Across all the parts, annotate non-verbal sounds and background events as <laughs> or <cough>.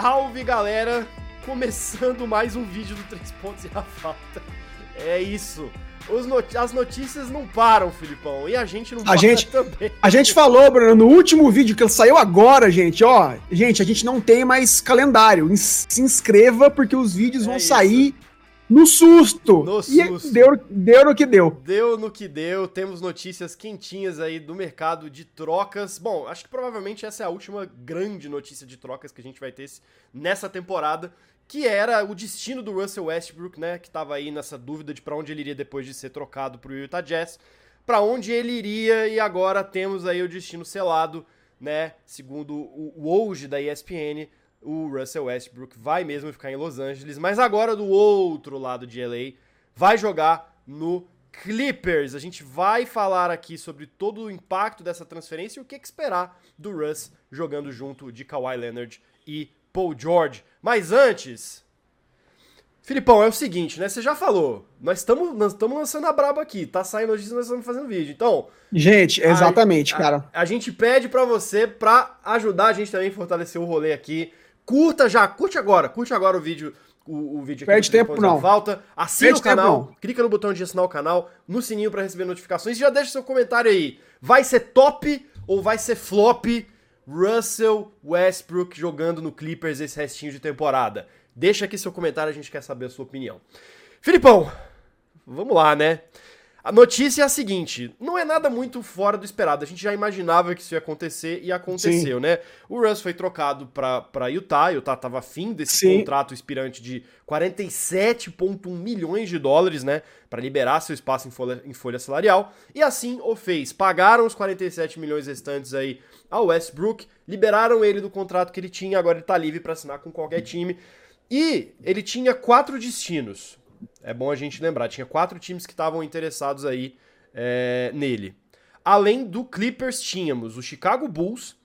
Salve galera! Começando mais um vídeo do 3 pontos e a falta. É isso. Not as notícias não param, Filipão. E a gente não a para gente, também. A gente falou, Bruno, no último vídeo que saiu agora, gente, ó. Gente, a gente não tem mais calendário. Se inscreva porque os vídeos é vão isso. sair no susto. No susto. E deu, deu no que deu. Deu no que deu. Temos notícias quentinhas aí do mercado de trocas. Bom, acho que provavelmente essa é a última grande notícia de trocas que a gente vai ter nessa temporada que era o destino do Russell Westbrook, né, que estava aí nessa dúvida de para onde ele iria depois de ser trocado para o Utah Jazz, para onde ele iria e agora temos aí o destino selado, né, segundo o hoje da ESPN, o Russell Westbrook vai mesmo ficar em Los Angeles, mas agora do outro lado de LA, vai jogar no Clippers. A gente vai falar aqui sobre todo o impacto dessa transferência e o que, que esperar do Russ jogando junto de Kawhi Leonard e Paul George. Mas antes, Filipão, é o seguinte, né? Você já falou, nós estamos nós lançando a braba aqui, tá saindo notícia, nós estamos fazendo vídeo. Então, gente, exatamente, a, cara. A, a, gente pede para você para ajudar a gente também a fortalecer o rolê aqui. Curta já, curte agora, curte agora o vídeo o, o vídeo aqui. Perde tempo não. Falta. Assina Perde o canal, tempo, clica no botão de assinar o canal, no sininho para receber notificações e já deixa seu comentário aí. Vai ser top ou vai ser flop Russell Westbrook jogando no Clippers esse restinho de temporada? Deixa aqui seu comentário, a gente quer saber a sua opinião. Filipão, vamos lá, né? A notícia é a seguinte: não é nada muito fora do esperado. A gente já imaginava que isso ia acontecer e aconteceu, Sim. né? O Russ foi trocado para Utah. Utah estava afim desse Sim. contrato expirante de 47,1 milhões de dólares, né? Para liberar seu espaço em folha, em folha salarial. E assim o fez. Pagaram os 47 milhões restantes aí ao Westbrook, liberaram ele do contrato que ele tinha, agora ele está livre para assinar com qualquer time. E ele tinha quatro destinos é bom a gente lembrar, tinha quatro times que estavam interessados aí é, nele. Além do Clippers, tínhamos o Chicago Bulls,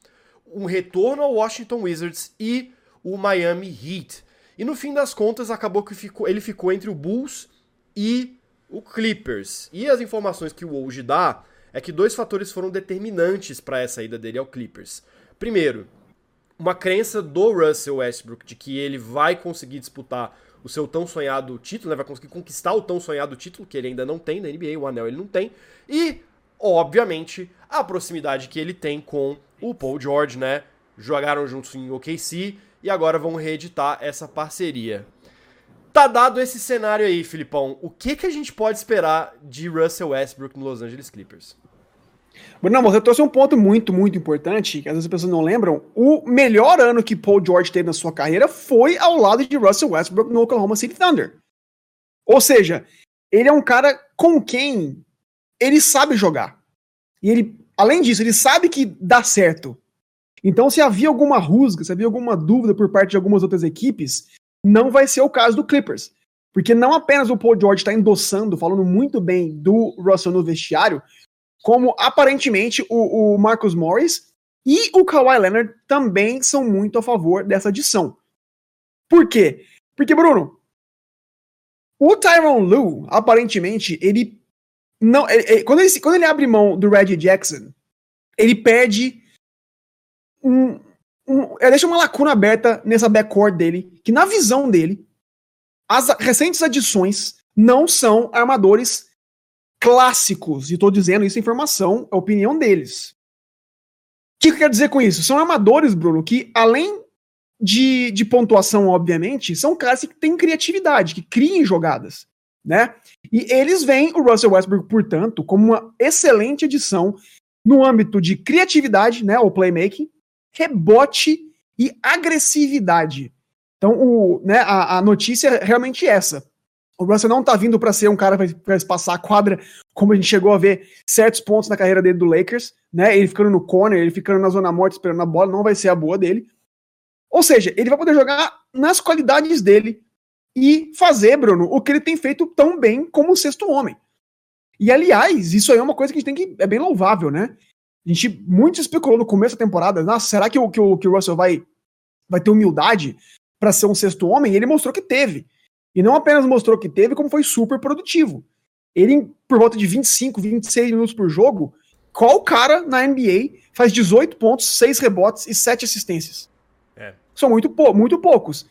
um retorno ao Washington Wizards e o Miami Heat. E no fim das contas, acabou que ficou, ele ficou entre o Bulls e o Clippers. E as informações que o Woj dá é que dois fatores foram determinantes para essa ida dele ao Clippers. Primeiro, uma crença do Russell Westbrook de que ele vai conseguir disputar o seu tão sonhado título, né? vai conseguir conquistar o tão sonhado título, que ele ainda não tem na NBA, o anel ele não tem. E, obviamente, a proximidade que ele tem com o Paul George, né? Jogaram juntos em OKC e agora vão reeditar essa parceria. Tá dado esse cenário aí, Filipão. O que, que a gente pode esperar de Russell Westbrook no Los Angeles Clippers? Não, você trouxe um ponto muito, muito importante, que às vezes as pessoas não lembram. O melhor ano que Paul George teve na sua carreira foi ao lado de Russell Westbrook no Oklahoma City Thunder. Ou seja, ele é um cara com quem ele sabe jogar. E ele, além disso, ele sabe que dá certo. Então, se havia alguma rusga, se havia alguma dúvida por parte de algumas outras equipes, não vai ser o caso do Clippers. Porque não apenas o Paul George está endossando, falando muito bem do Russell no vestiário, como aparentemente o, o Marcus Morris e o Kawhi Leonard também são muito a favor dessa adição. Por quê? Porque, Bruno, o Tyron Lu, aparentemente, ele não. Ele, ele, quando, ele, quando ele abre mão do Reggie Jackson, ele perde um, um. Deixa uma lacuna aberta nessa backcourt dele, que na visão dele, as recentes adições não são armadores clássicos, e estou dizendo isso em informação, é a opinião deles. O que, que quer dizer com isso? São armadores, Bruno, que além de, de pontuação, obviamente, são caras que têm criatividade, que criem jogadas, né? E eles veem o Russell Westbrook, portanto, como uma excelente adição no âmbito de criatividade, né, o playmaking, rebote e agressividade. Então, o, né, a, a notícia é realmente essa. O Russell não tá vindo para ser um cara para espaçar a quadra, como a gente chegou a ver certos pontos na carreira dele do Lakers, né? Ele ficando no corner, ele ficando na zona morta esperando a bola, não vai ser a boa dele. Ou seja, ele vai poder jogar nas qualidades dele e fazer, Bruno, o que ele tem feito tão bem como o sexto homem. E aliás, isso aí é uma coisa que a gente tem que. é bem louvável, né? A gente muito especulou no começo da temporada, nossa, será que o, que o, que o Russell vai, vai ter humildade para ser um sexto homem? E ele mostrou que teve. E não apenas mostrou que teve, como foi super produtivo. Ele, por volta de 25, 26 minutos por jogo, qual cara na NBA faz 18 pontos, 6 rebotes e 7 assistências? É. são muito, pou, muito poucos.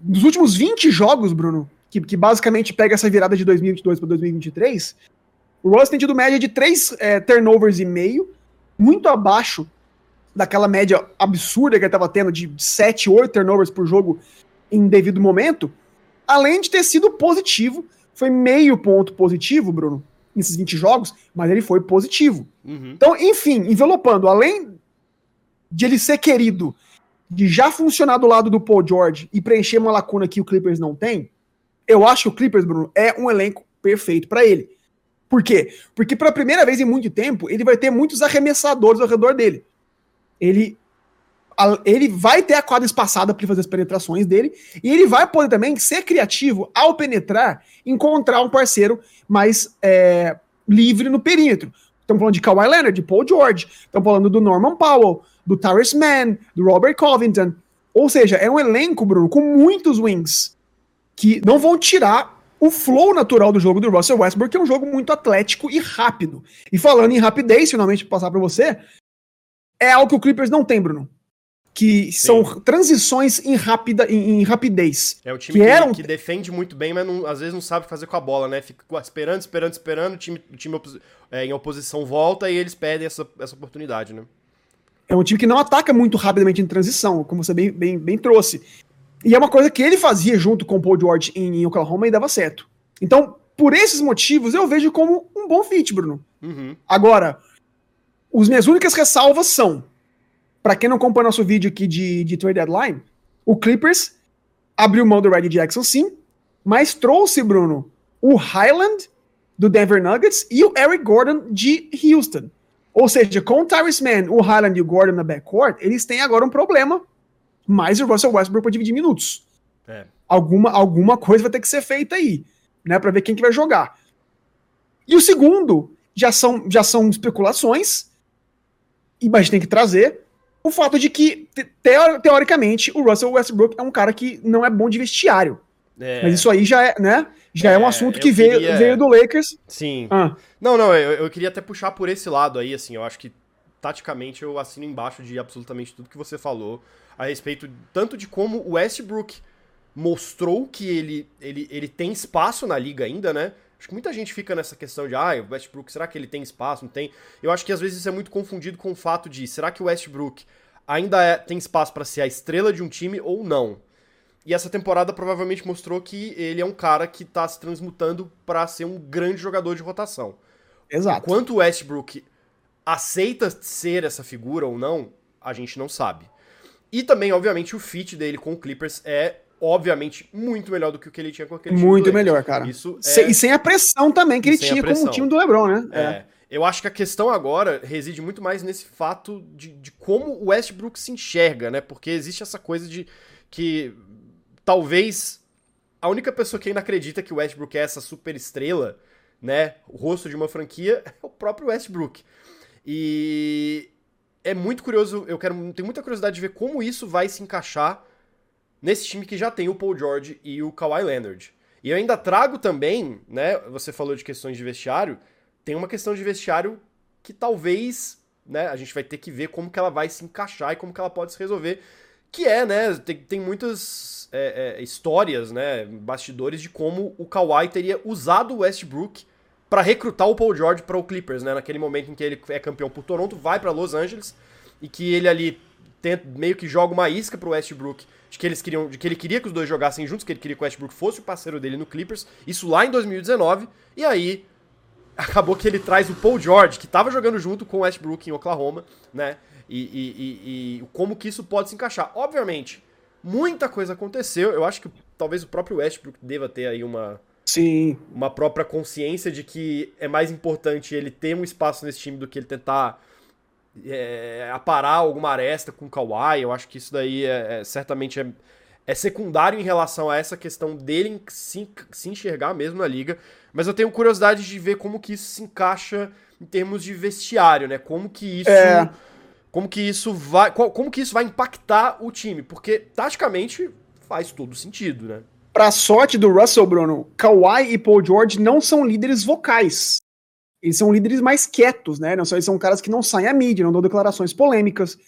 Nos últimos 20 jogos, Bruno, que, que basicamente pega essa virada de 2022 para 2023, o Russ tem tido média de 3 é, turnovers e meio, muito abaixo daquela média absurda que ele estava tendo de 7, 8 turnovers por jogo em devido momento, além de ter sido positivo, foi meio ponto positivo, Bruno, nesses 20 jogos, mas ele foi positivo. Uhum. Então, enfim, envelopando, além de ele ser querido, de já funcionar do lado do Paul George e preencher uma lacuna que o Clippers não tem, eu acho que o Clippers, Bruno, é um elenco perfeito para ele. Por quê? Porque pela primeira vez em muito tempo, ele vai ter muitos arremessadores ao redor dele. Ele ele vai ter a quadra espaçada para fazer as penetrações dele e ele vai poder também ser criativo ao penetrar, encontrar um parceiro mais é, livre no perímetro. Estamos falando de Kawhi Leonard, de Paul George, estamos falando do Norman Powell, do Tyrese Mann, do Robert Covington. Ou seja, é um elenco, Bruno, com muitos wings que não vão tirar o flow natural do jogo do Russell Westbrook, que é um jogo muito atlético e rápido. E falando em rapidez, finalmente passar para você, é algo que o Clippers não tem, Bruno. Que Sim. são transições em, rapida, em, em, rapidez. É o time que, que, eram... que defende muito bem, mas não, às vezes não sabe fazer com a bola, né? Fica esperando, esperando, esperando, o time, o time é, em oposição volta e eles perdem essa, essa oportunidade, né? É um time que não ataca muito rapidamente em transição, como você bem, bem, bem trouxe. E é uma coisa que ele fazia junto com o Paul George em, em Oklahoma e dava certo. Então, por esses motivos, eu vejo como um bom fit, Bruno. Uhum. Agora, as minhas únicas ressalvas são, para quem não acompanha nosso vídeo aqui de, de trade deadline, o Clippers abriu mão do Red Jackson sim, mas trouxe, Bruno, o Highland do Denver Nuggets e o Eric Gordon de Houston. Ou seja, com o Tyrese Mann, o Highland e o Gordon na backcourt, eles têm agora um problema, mais o Russell Westbrook para dividir minutos. É. Alguma, alguma coisa vai ter que ser feita aí, né, para ver quem que vai jogar. E o segundo já são, já são especulações, e gente tem que trazer o fato de que, teoricamente, o Russell Westbrook é um cara que não é bom de vestiário. É. Mas isso aí já é, né? Já é, é um assunto que queria... veio, veio do Lakers. Sim. Ah. Não, não, eu, eu queria até puxar por esse lado aí, assim, eu acho que taticamente eu assino embaixo de absolutamente tudo que você falou a respeito tanto de como o Westbrook mostrou que ele, ele, ele tem espaço na liga ainda, né? Acho que muita gente fica nessa questão de, ah, o Westbrook, será que ele tem espaço? Não tem? Eu acho que às vezes isso é muito confundido com o fato de, será que o Westbrook ainda é, tem espaço para ser a estrela de um time ou não? E essa temporada provavelmente mostrou que ele é um cara que tá se transmutando para ser um grande jogador de rotação. Exato. Quanto o Westbrook aceita ser essa figura ou não, a gente não sabe. E também, obviamente, o fit dele com o Clippers é obviamente, muito melhor do que o que ele tinha com aquele time. Muito melhor, cara. Isso é... E sem a pressão também que ele tinha com o time do LeBron, né? É. é. Eu acho que a questão agora reside muito mais nesse fato de, de como o Westbrook se enxerga, né? Porque existe essa coisa de que talvez a única pessoa que ainda acredita que o Westbrook é essa super estrela, né? O rosto de uma franquia <laughs> é o próprio Westbrook. E é muito curioso, eu quero, tenho muita curiosidade de ver como isso vai se encaixar nesse time que já tem o Paul George e o Kawhi Leonard. E eu ainda trago também, né, você falou de questões de vestiário, tem uma questão de vestiário que talvez, né, a gente vai ter que ver como que ela vai se encaixar e como que ela pode se resolver, que é, né, tem, tem muitas é, é, histórias, né, bastidores de como o Kawhi teria usado o Westbrook para recrutar o Paul George para o Clippers, né, naquele momento em que ele é campeão por Toronto, vai para Los Angeles e que ele ali tenta, meio que joga uma isca pro Westbrook de que eles queriam, de que ele queria que os dois jogassem juntos, que ele queria que o Westbrook fosse o parceiro dele no Clippers, isso lá em 2019, e aí <laughs> acabou que ele traz o Paul George, que estava jogando junto com o Westbrook em Oklahoma, né? E, e, e, e, como que isso pode se encaixar. Obviamente, muita coisa aconteceu. Eu acho que talvez o próprio Westbrook deva ter aí uma, Sim. uma própria consciência de que é mais importante ele ter um espaço nesse time do que ele tentar é, aparar alguma aresta com o Kawhi. Eu acho que isso daí é, é, certamente é, é secundário em relação a essa questão dele se, se enxergar mesmo na liga. Mas eu tenho curiosidade de ver como que isso se encaixa em termos de vestiário, né? Como que isso. É. Como que isso vai. Como que isso vai impactar o time? Porque, taticamente, faz todo sentido, né? Pra sorte do Russell, Bruno, Kawhi e Paul George não são líderes vocais eles são líderes mais quietos, né? Não, eles são caras que não saem à mídia, não dão declarações polêmicas.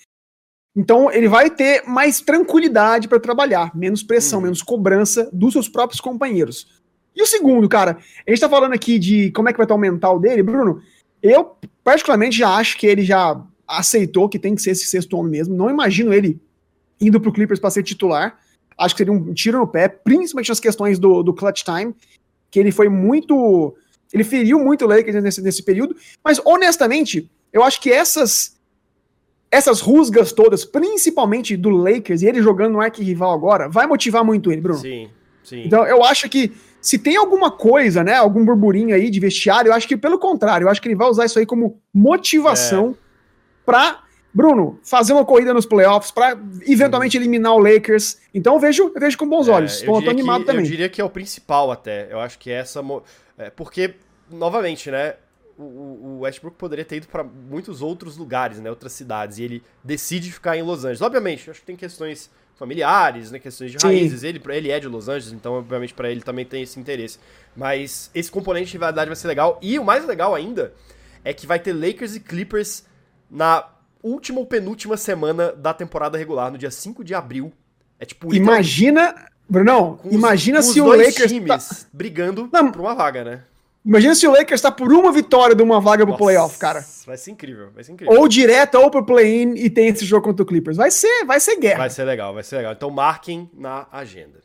Então ele vai ter mais tranquilidade para trabalhar, menos pressão, uhum. menos cobrança dos seus próprios companheiros. E o segundo, cara, a gente tá falando aqui de como é que vai estar o mental dele, Bruno. Eu, particularmente, já acho que ele já aceitou que tem que ser esse sexto homem mesmo. Não imagino ele indo pro Clippers para ser titular. Acho que seria um tiro no pé, principalmente nas questões do, do clutch time, que ele foi muito. Ele feriu muito o Lakers nesse, nesse período. Mas, honestamente, eu acho que essas essas rusgas todas, principalmente do Lakers, e ele jogando no arquirrival agora, vai motivar muito ele, Bruno. Sim, sim. Então, eu acho que se tem alguma coisa, né, algum burburinho aí de vestiário, eu acho que pelo contrário, eu acho que ele vai usar isso aí como motivação é. pra, Bruno, fazer uma corrida nos playoffs, pra eventualmente eliminar o Lakers. Então eu vejo, eu vejo com bons é, olhos. Tô animado que, também. Eu diria que é o principal até. Eu acho que essa. É, porque, novamente, né? o, Westbrook poderia ter ido para muitos outros lugares, né, outras cidades, e ele decide ficar em Los Angeles. Obviamente, acho que tem questões familiares, né, questões de Sim. raízes. Ele, ele é de Los Angeles, então obviamente para ele também tem esse interesse. Mas esse componente de rivalidade vai ser legal. E o mais legal ainda é que vai ter Lakers e Clippers na última ou penúltima semana da temporada regular, no dia 5 de abril. É tipo. Imagina. Brunão, imagina os, se o Lakers. times tá... brigando Não, por uma vaga, né? Imagina se o Lakers está por uma vitória de uma vaga pro Nossa, playoff, cara. Vai ser incrível, vai ser incrível. Ou direto ou pro play-in e tem esse jogo contra o Clippers. Vai ser, vai ser guerra. Vai ser legal, vai ser legal. Então marquem na agenda.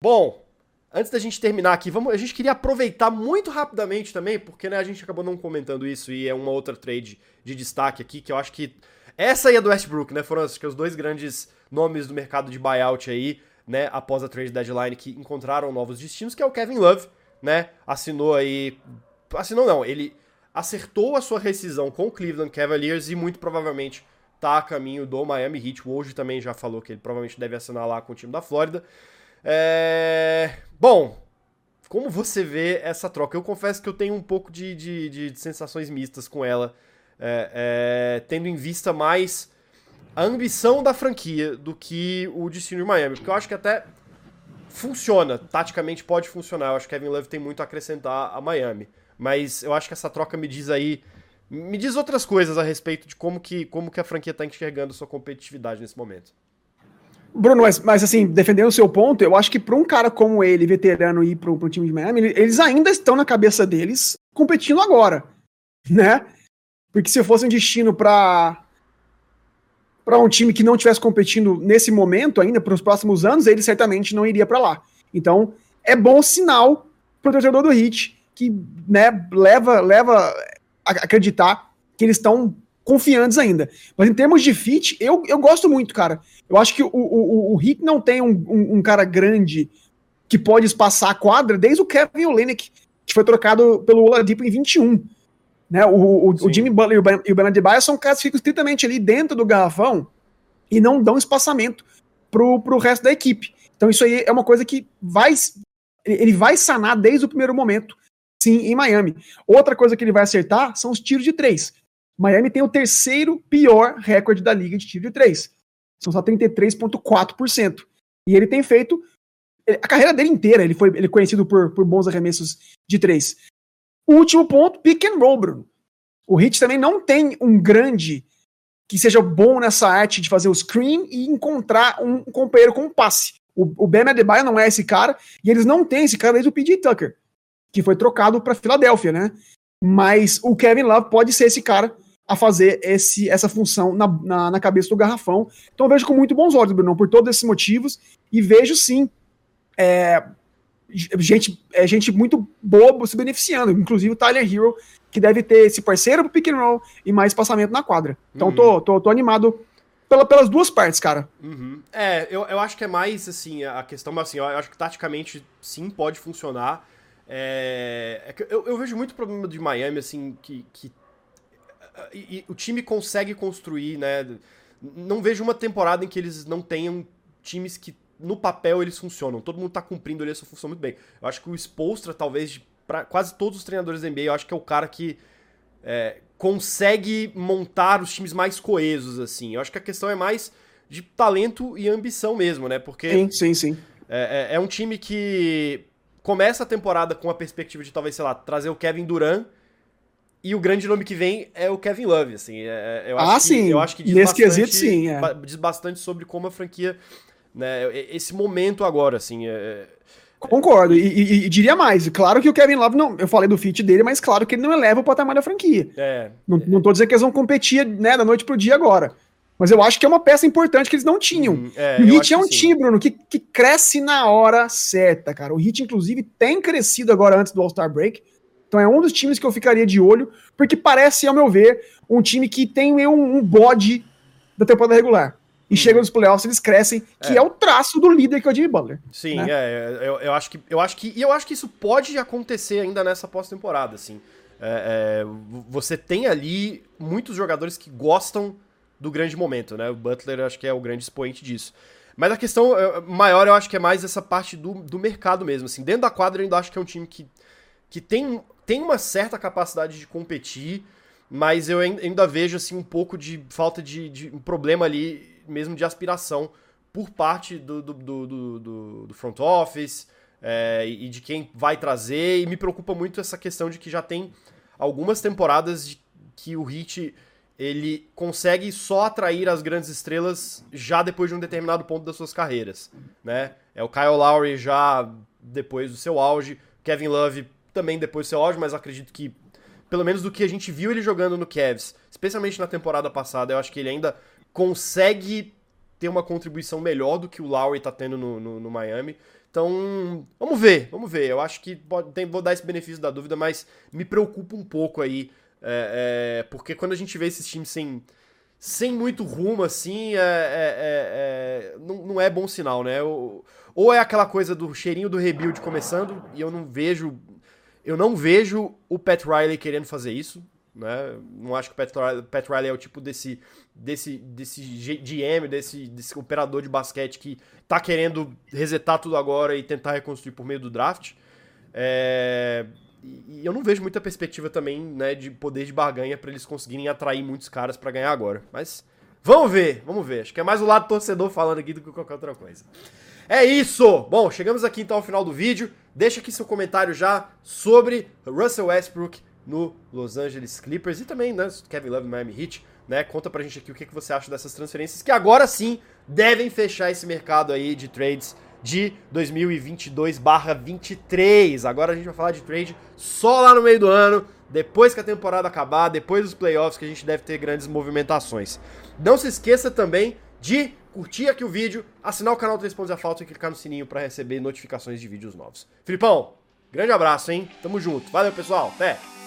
Bom, antes da gente terminar aqui, vamos, a gente queria aproveitar muito rapidamente também, porque né, a gente acabou não comentando isso e é uma outra trade de destaque aqui que eu acho que essa aí é do Westbrook, né? Foram acho que, os dois grandes nomes do mercado de buyout aí, né, após a trade deadline que encontraram novos destinos, que é o Kevin Love né, assinou aí. Assinou não, ele acertou a sua rescisão com o Cleveland Cavaliers e muito provavelmente tá a caminho do Miami Heat. O hoje também já falou que ele provavelmente deve assinar lá com o time da Flórida. É... Bom, como você vê essa troca? Eu confesso que eu tenho um pouco de, de, de sensações mistas com ela, é, é, tendo em vista mais a ambição da franquia do que o destino de Miami, porque eu acho que até funciona, taticamente pode funcionar. Eu acho que Kevin Love tem muito a acrescentar a Miami. Mas eu acho que essa troca me diz aí. Me diz outras coisas a respeito de como que, como que a franquia está enxergando sua competitividade nesse momento. Bruno, mas, mas assim, defendendo o seu ponto, eu acho que para um cara como ele, veterano, ir para o time de Miami, eles ainda estão na cabeça deles competindo agora, né? Porque se fosse um destino para para um time que não estivesse competindo nesse momento ainda, para os próximos anos, ele certamente não iria para lá. Então, é bom sinal para o torcedor do Heat, que né, leva, leva a acreditar que eles estão confiantes ainda. Mas em termos de fit, eu, eu gosto muito, cara. Eu acho que o, o, o Heat não tem um, um, um cara grande que pode espaçar a quadra desde o Kevin Olenek, que foi trocado pelo Oladipo em 21. Né? O, o, o Jimmy Butler e o Ben Adebayo são caras que ficam estritamente ali dentro do garrafão e não dão espaçamento pro, pro resto da equipe. Então isso aí é uma coisa que vai ele vai sanar desde o primeiro momento, sim, em Miami. Outra coisa que ele vai acertar são os tiros de três. Miami tem o terceiro pior recorde da liga de tiro de três. São só 33,4%. E ele tem feito a carreira dele inteira, ele foi ele é conhecido por, por bons arremessos de três. O último ponto, pick and roll, Bruno. O Heat também não tem um grande que seja bom nessa arte de fazer o screen e encontrar um companheiro com passe. O, o Ben Adebayo não é esse cara, e eles não têm esse cara desde o PJ Tucker, que foi trocado para Filadélfia, né? Mas o Kevin Love pode ser esse cara a fazer esse, essa função na, na, na cabeça do garrafão. Então eu vejo com muito bons olhos, Bruno, por todos esses motivos, e vejo sim é, gente, é gente muito boa se beneficiando, inclusive o Tyler Hero, que deve ter esse parceiro pro pick and roll e mais passamento na quadra. Então uhum. tô, tô, tô animado pela, pelas duas partes, cara. Uhum. É, eu, eu acho que é mais assim, a questão, mas assim, eu acho que taticamente sim pode funcionar. É, é eu, eu, vejo muito problema de Miami, assim, que, que e, e, o time consegue construir, né? Não vejo uma temporada em que eles não tenham times que no papel eles funcionam. Todo mundo tá cumprindo ali essa função muito bem. Eu acho que o Spolstra, talvez, para quase todos os treinadores da NBA, eu acho que é o cara que é, consegue montar os times mais coesos, assim. Eu acho que a questão é mais de talento e ambição mesmo, né? Porque. Sim, sim, sim. É, é, é um time que começa a temporada com a perspectiva de talvez, sei lá, trazer o Kevin Durant E o grande nome que vem é o Kevin Love, assim. É, é eu acho ah, que, sim. Eu acho que diz Nesse bastante, quesito, sim. É. Diz bastante sobre como a franquia. Né, esse momento agora, assim. É, Concordo. E, e, e, diria mais. Claro que o Kevin Love, não, eu falei do fit dele, mas claro que ele não eleva o patamar da franquia. É, não, é. não tô dizendo que eles vão competir né, da noite pro dia agora. Mas eu acho que é uma peça importante que eles não tinham. Hum, é, o Hit é um time, Bruno, que, que cresce na hora certa, cara. O Hit, inclusive, tem crescido agora antes do All-Star Break. Então é um dos times que eu ficaria de olho, porque parece, ao meu ver, um time que tem um, um bode da temporada regular e chegam nos playoffs, eles crescem, que é. é. o traço do líder que é o Jimmy Butler. Sim, né? é, eu, eu, acho que eu acho que e eu acho que isso pode acontecer ainda nessa pós-temporada, assim. É, é, você tem ali muitos jogadores que gostam do grande momento, né? O Butler acho que é o grande expoente disso. Mas a questão é, maior eu acho que é mais essa parte do, do mercado mesmo, assim. Dentro da quadra eu ainda acho que é um time que, que tem, tem uma certa capacidade de competir, mas eu ainda vejo assim um pouco de falta de, de um problema ali mesmo de aspiração por parte do, do, do, do, do front office é, e de quem vai trazer. E me preocupa muito essa questão de que já tem algumas temporadas de, que o Heat ele consegue só atrair as grandes estrelas já depois de um determinado ponto das suas carreiras, né? É o Kyle Lowry já depois do seu auge, Kevin Love também depois do seu auge, mas acredito que pelo menos do que a gente viu ele jogando no Cavs, especialmente na temporada passada, eu acho que ele ainda consegue ter uma contribuição melhor do que o Lowry está tendo no, no, no, Miami. Então, vamos ver, vamos ver. Eu acho que pode, tem, vou dar esse benefício da dúvida, mas me preocupa um pouco aí, é, é, porque quando a gente vê esses times sem, sem muito rumo, assim, é, é, é, é não, não, é bom sinal, né? Ou, ou é aquela coisa do cheirinho do rebuild começando, e eu não vejo. Eu não vejo o Pat Riley querendo fazer isso. Né? Não acho que o Pat Riley, Pat Riley é o tipo desse, desse, desse GM, desse, desse operador de basquete que tá querendo resetar tudo agora e tentar reconstruir por meio do draft. É, e eu não vejo muita perspectiva também né, de poder de barganha para eles conseguirem atrair muitos caras para ganhar agora. Mas vamos ver, vamos ver. Acho que é mais o lado torcedor falando aqui do que qualquer outra coisa. É isso! Bom, chegamos aqui então ao final do vídeo. Deixa aqui seu comentário já sobre Russell Westbrook no Los Angeles Clippers e também, né, Kevin Love no Miami Heat, né? Conta pra gente aqui o que, que você acha dessas transferências que agora sim devem fechar esse mercado aí de trades de 2022/23. Agora a gente vai falar de trade só lá no meio do ano, depois que a temporada acabar, depois dos playoffs que a gente deve ter grandes movimentações. Não se esqueça também de curtir aqui o vídeo, assinar o canal 3 Pontos a Falta e clicar no sininho para receber notificações de vídeos novos. Filipão, grande abraço, hein? Tamo junto. Valeu, pessoal. Até!